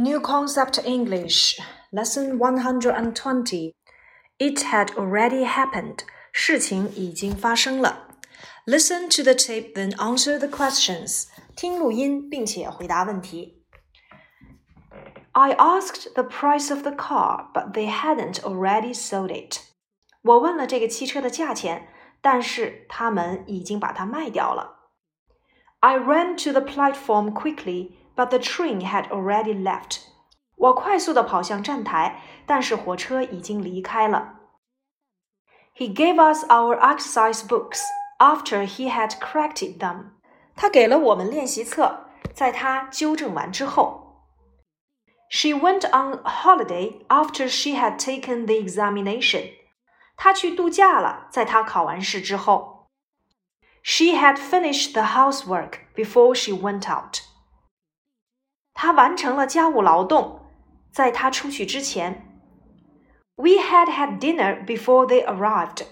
New Concept English, Lesson 120. It had already happened. 事情已经发生了。Listen to the tape, then answer the questions. 听录音并且回答问题。I asked the price of the car, but they hadn't already sold it. 我问了这个汽车的价钱，但是他们已经把它卖掉了。I ran to the platform quickly but the train had already left. 我快速地跑向站台，但是火车已经离开了。He gave us our exercise books after he had corrected them. 他给了我们练习册，在他纠正完之后。She went on holiday after she had taken the examination. 她去度假了，在她考完试之后。She had finished the housework before she went out. 他完成了家务劳动，在他出去之前。We had had dinner before they arrived。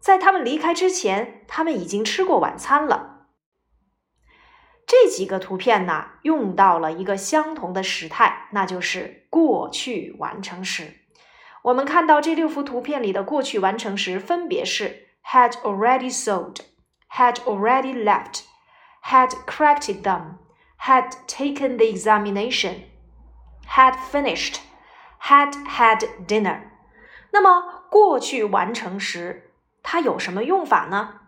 在他们离开之前，他们已经吃过晚餐了。这几个图片呢，用到了一个相同的时态，那就是过去完成时。我们看到这六幅图片里的过去完成时分别是 had already sold、had already left、had corrected them。 Had taken the examination, had finished, had had dinner。那么过去完成时它有什么用法呢？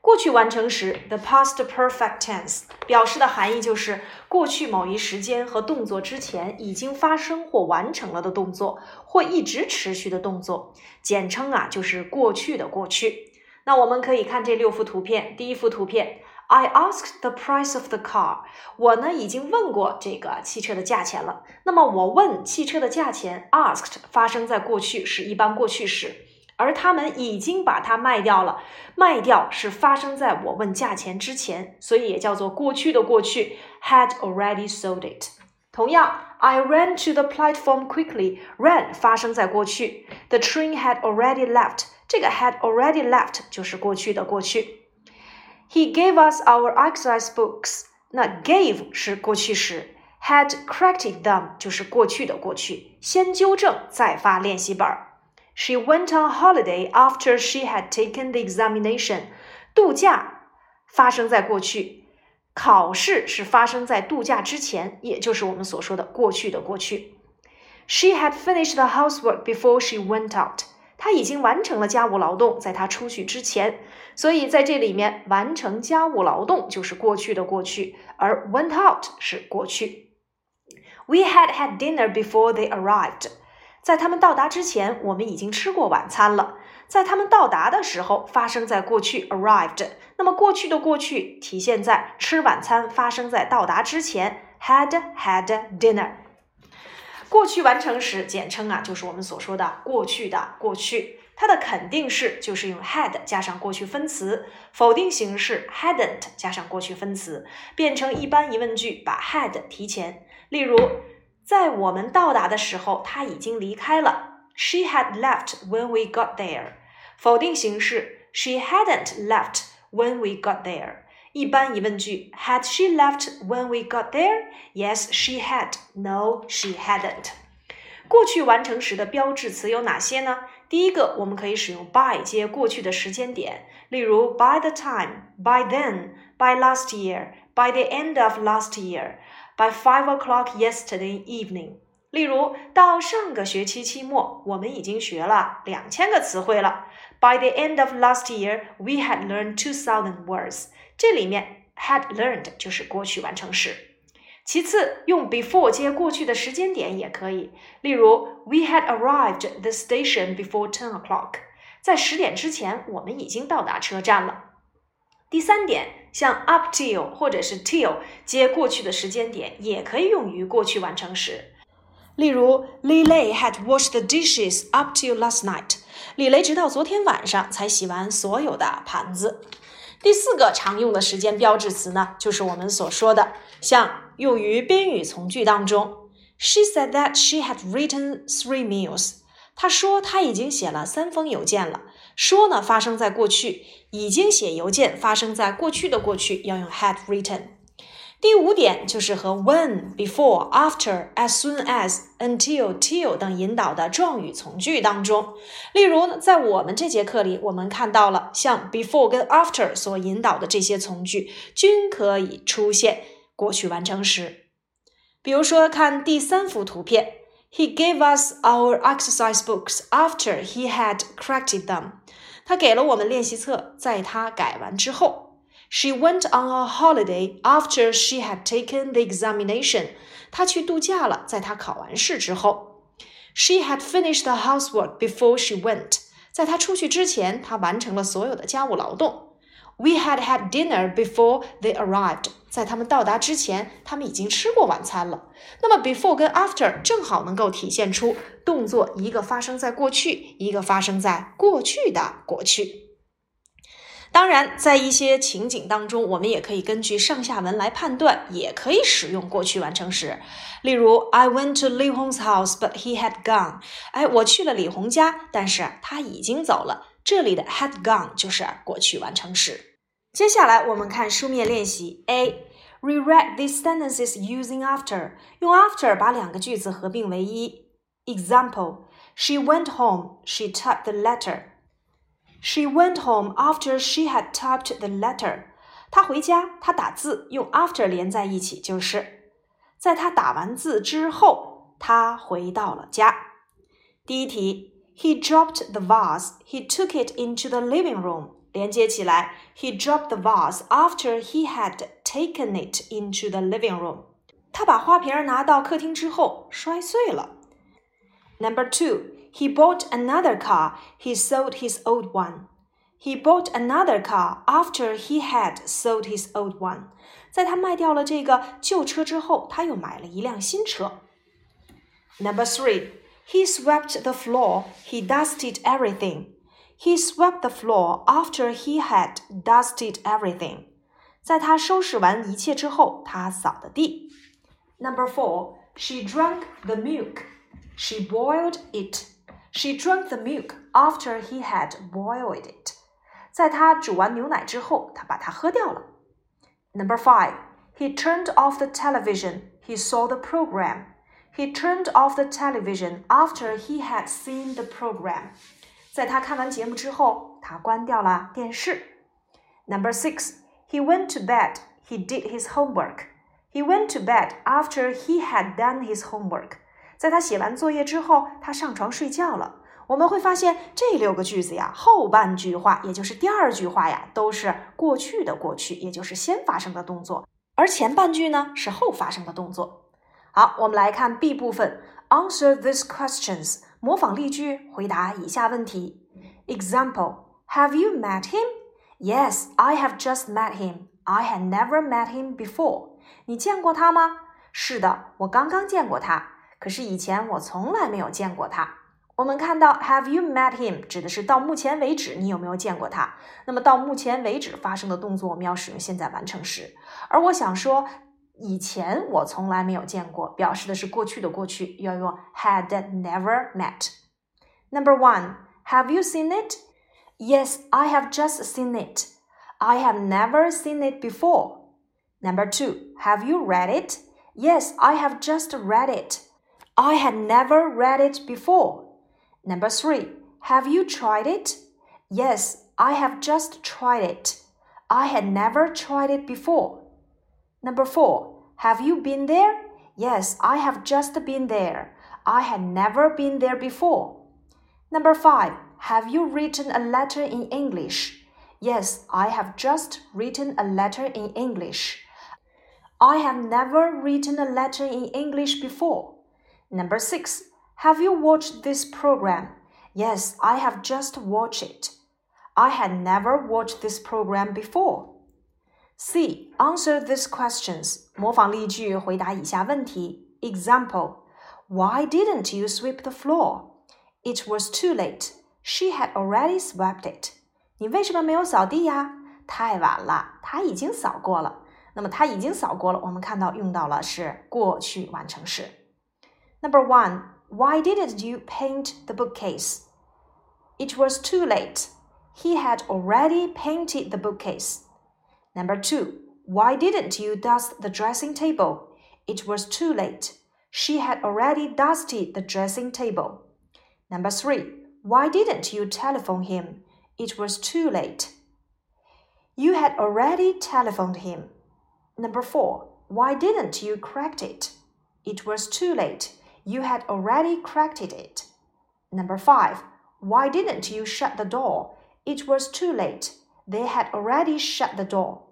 过去完成时，the past perfect tense 表示的含义就是过去某一时间和动作之前已经发生或完成了的动作，或一直持续的动作，简称啊就是过去的过去。那我们可以看这六幅图片，第一幅图片。I asked the price of the car。我呢已经问过这个汽车的价钱了。那么我问汽车的价钱，asked 发生在过去是一般过去时，而他们已经把它卖掉了。卖掉是发生在我问价钱之前，所以也叫做过去的过去，had already sold it。同样，I ran to the platform quickly。ran 发生在过去，the train had already left。这个 had already left 就是过去的过去。He gave us our exercise books。那 gave 是过去时，had corrected them 就是过去的过去，先纠正再发练习本。She went on holiday after she had taken the examination。度假发生在过去，考试是发生在度假之前，也就是我们所说的过去的过去。She had finished the housework before she went out。 他已经完成了家务劳动，在他出去之前，所以在这里面完成家务劳动就是过去的过去，而 went out 是过去。We had had dinner before they arrived。在他们到达之前，我们已经吃过晚餐了。在他们到达的时候，发生在过去 arrived。那么过去的过去体现在吃晚餐发生在到达之前，had had dinner。过去完成时，简称啊，就是我们所说的过去的过去。它的肯定式就是用 had 加上过去分词，否定形式 hadn't 加上过去分词，变成一般疑问句，把 had 提前。例如，在我们到达的时候，他已经离开了。She had left when we got there。否定形式 She hadn't left when we got there。一般疑问句：Had she left when we got there? Yes, she had. No, she hadn't. 过去完成时的标志词有哪些呢？第一个，我们可以使用 by 接过去的时间点，例如 by the time, by then, by last year, by the end of last year, by five o'clock yesterday evening。例如，到上个学期期末，我们已经学了两千个词汇了。By the end of last year, we had learned two thousand words。 这里面 had learned 就是过去完成时。其次，用 before 接过去的时间点也可以。例如，We had arrived the station before ten o'clock。在十点之前，我们已经到达车站了。第三点，像 up till 或者是 till 接过去的时间点，也可以用于过去完成时。例如，Lily had washed the dishes up till last night。李雷直到昨天晚上才洗完所有的盘子。第四个常用的时间标志词呢，就是我们所说的，像用于宾语从句当中。She said that she had written three meals。她说她已经写了三封邮件了。说呢发生在过去，已经写邮件发生在过去的过去要用 had written。第五点就是和 when、before、after、as soon as、until、till 等引导的状语从句当中。例如，在我们这节课里，我们看到了像 before 跟 after 所引导的这些从句，均可以出现过去完成时。比如说，看第三幅图片，He gave us our exercise books after he had corrected them。他给了我们练习册，在他改完之后。She went on a holiday after she had taken the examination. 她去度假了，在她考完试之后。She had finished the housework before she went. 在她出去之前，她完成了所有的家务劳动。We had had dinner before they arrived. 在他们到达之前，他们已经吃过晚餐了。那么 before 跟 after 正好能够体现出动作一个发生在过去，一个发生在过去的过去。当然，在一些情景当中，我们也可以根据上下文来判断，也可以使用过去完成时。例如，I went to Li Hong's house, but he had gone。哎，我去了李红家，但是他已经走了。这里的 had gone 就是过去完成时。接下来我们看书面练习 A。Rewrite these sentences using after，用 after 把两个句子合并为一。Example: She went home. She typed the letter. She went home after she had typed the letter. 她回家，她打字用 after 连在一起，就是在她打完字之后，她回到了家。第一题，He dropped the vase. He took it into the living room. 连接起来，He dropped the vase after he had taken it into the living room. 他把花瓶拿到客厅之后摔碎了。Number two. He bought another car. He sold his old one. He bought another car after he had sold his old one. 在他卖掉了这个旧车之后，他又买了一辆新车。Number three, he swept the floor. He dusted everything. He swept the floor after he had dusted everything. 在他收拾完一切之后，他扫的地。Number four, she drank the milk. She boiled it. She drank the milk after he had boiled it. 在他煮完牛奶之后，他把它喝掉了。Number five, he turned off the television. He saw the program. He turned off the television after he had seen the program. 在他看完节目之后，他关掉了电视。Number six, he went to bed. He did his homework. He went to bed after he had done his homework. 在他写完作业之后，他上床睡觉了。我们会发现这六个句子呀，后半句话也就是第二句话呀，都是过去的过去，也就是先发生的动作，而前半句呢是后发生的动作。好，我们来看 B 部分，Answer these questions，模仿例句，回答以下问题。Example：Have you met him？Yes，I have just met him. I had never met him before. 你见过他吗？是的，我刚刚见过他。可是以前我从来没有见过他。我们看到 Have you met him 指的是到目前为止你有没有见过他？那么到目前为止发生的动作，我们要使用现在完成时。而我想说，以前我从来没有见过，表示的是过去的过去，要用 had never met。Number one, Have you seen it? Yes, I have just seen it. I have never seen it before. Number two, Have you read it? Yes, I have just read it. I had never read it before. Number three, have you tried it? Yes, I have just tried it. I had never tried it before. Number four, have you been there? Yes, I have just been there. I had never been there before. Number five, have you written a letter in English? Yes, I have just written a letter in English. I have never written a letter in English before. Number six, have you watched this program? Yes, I have just watched it. I had never watched this program before. C. Answer these questions. 模仿例句，回答以下问题。Example: Why didn't you sweep the floor? It was too late. She had already swept it. 你为什么没有扫地呀？太晚了，她已经扫过了。那么她已经扫过了，我们看到用到了是过去完成时。 Number one, why didn't you paint the bookcase? It was too late. He had already painted the bookcase. Number two, Why didn't you dust the dressing table? It was too late. She had already dusted the dressing table. Number three. Why didn't you telephone him? It was too late. You had already telephoned him. Number four. Why didn't you crack it? It was too late You had already cracked it. Number five. Why didn't you shut the door? It was too late. They had already shut the door.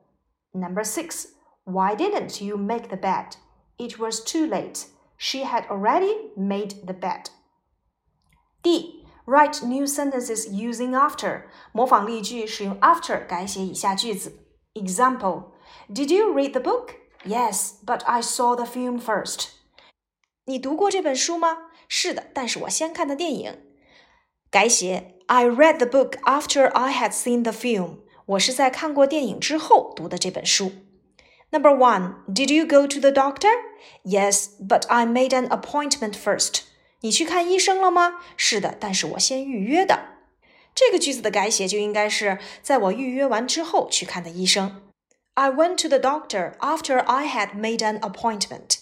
Number six. Why didn't you make the bed? It was too late. She had already made the bed. D. Write new sentences using after. 模仿例句，使用 after 改写以下句子。Example: Did you read the book? Yes, but I saw the film first. 你读过这本书吗？是的，但是我先看的电影。改写：I read the book after I had seen the film. 我是在看过电影之后读的这本书。Number one, did you go to the doctor? Yes, but I made an appointment first. 你去看医生了吗？是的，但是我先预约的。这个句子的改写就应该是在我预约完之后去看的医生。I went to the doctor after I had made an appointment.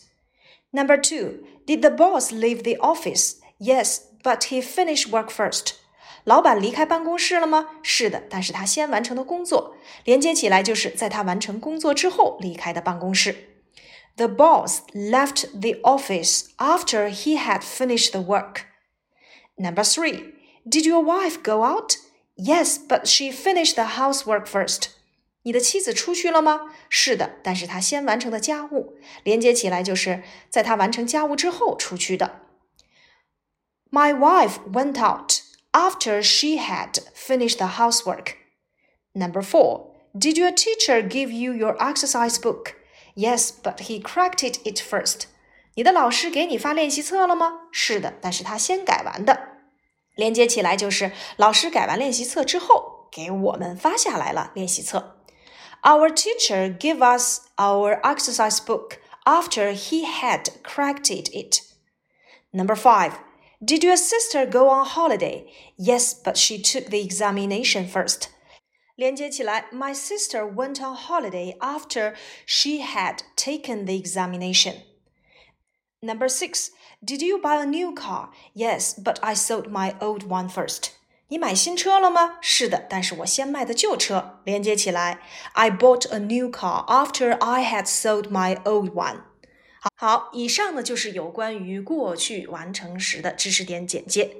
Number two, did the boss leave the office? Yes, but he finished work first. 老板离开办公室了吗？是的，但是他先完成的工作，连接起来就是在他完成工作之后离开的办公室。The boss left the office after he had finished the work. Number three, did your wife go out? Yes, but she finished the housework first. 你的妻子出去了吗？是的，但是她先完成的家务，连接起来就是在她完成家务之后出去的。My wife went out after she had finished the housework. Number four, did your teacher give you your exercise book? Yes, but he corrected it first. 你的老师给你发练习册了吗？是的，但是他先改完的。连接起来就是老师改完练习册之后给我们发下来了练习册。our teacher gave us our exercise book after he had corrected it. Number five, did your sister go on holiday? Yes, but she took the examination first. 连接起来, my sister went on holiday after she had taken the examination. Number six, did you buy a new car? Yes, but I sold my old one first. 你买新车了吗？是的，但是我先卖的旧车。连接起来，I bought a new car after I had sold my old one。好，以上呢就是有关于过去完成时的知识点简介。